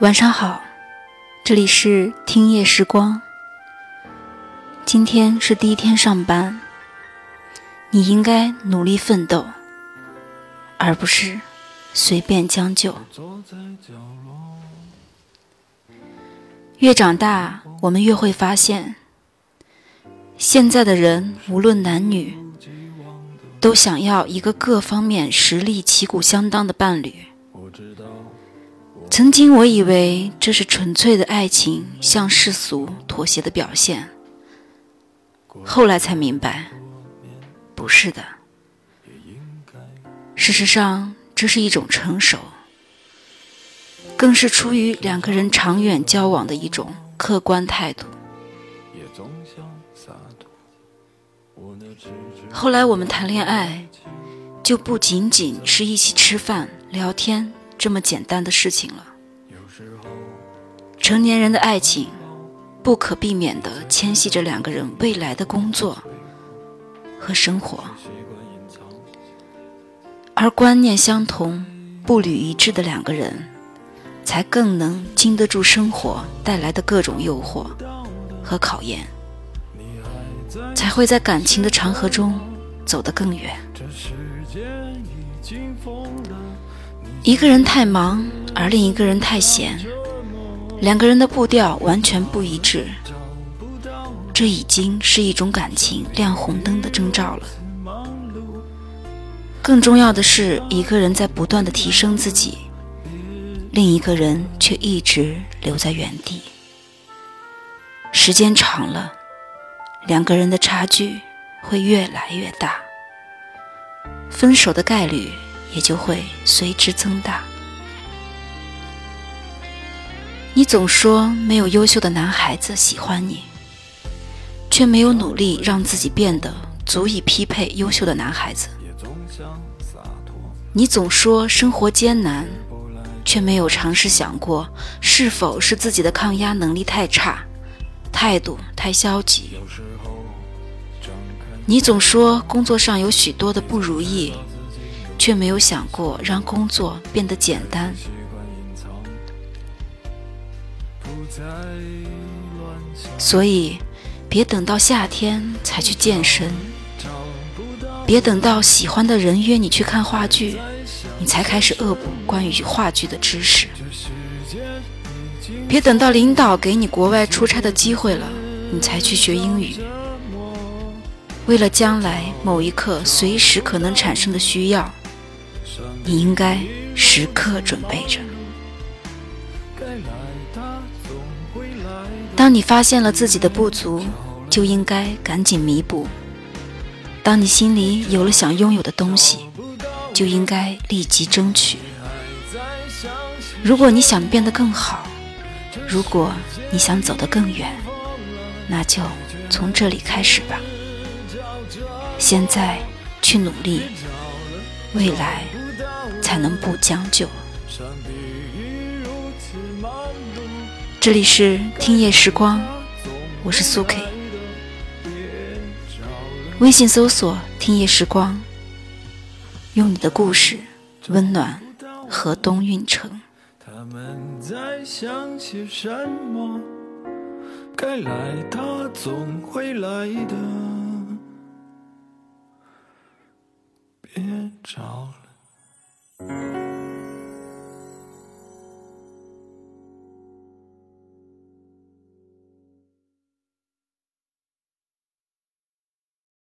晚上好，这里是听夜时光。今天是第一天上班，你应该努力奋斗，而不是随便将就。越长大，我们越会发现，现在的人无论男女，都想要一个各方面实力旗鼓相当的伴侣。曾经我以为这是纯粹的爱情向世俗妥协的表现，后来才明白，不是的。事实上，这是一种成熟，更是出于两个人长远交往的一种客观态度。后来我们谈恋爱，就不仅仅是一起吃饭聊天。这么简单的事情了。成年人的爱情，不可避免地牵系着两个人未来的工作和生活，而观念相同、步履一致的两个人，才更能经得住生活带来的各种诱惑和考验，才会在感情的长河中走得更远。一个人太忙，而另一个人太闲，两个人的步调完全不一致，这已经是一种感情亮红灯的征兆了。更重要的是，一个人在不断的提升自己，另一个人却一直留在原地。时间长了，两个人的差距会越来越大，分手的概率。也就会随之增大。你总说没有优秀的男孩子喜欢你，却没有努力让自己变得足以匹配优秀的男孩子。你总说生活艰难，却没有尝试想过是否是自己的抗压能力太差，态度太消极。你总说工作上有许多的不如意。却没有想过让工作变得简单，所以别等到夏天才去健身，别等到喜欢的人约你去看话剧，你才开始恶补关于话剧的知识，别等到领导给你国外出差的机会了，你才去学英语。为了将来某一刻随时可能产生的需要。你应该时刻准备着。当你发现了自己的不足，就应该赶紧弥补；当你心里有了想拥有的东西，就应该立即争取。如果你想变得更好，如果你想走得更远，那就从这里开始吧。现在去努力，未来。才能不将就。这里是听夜时光，我是苏 K。微信搜索“听夜时光”，用你的故事温暖河东运城。他们在想些什么？该来，他总会来的。别找了。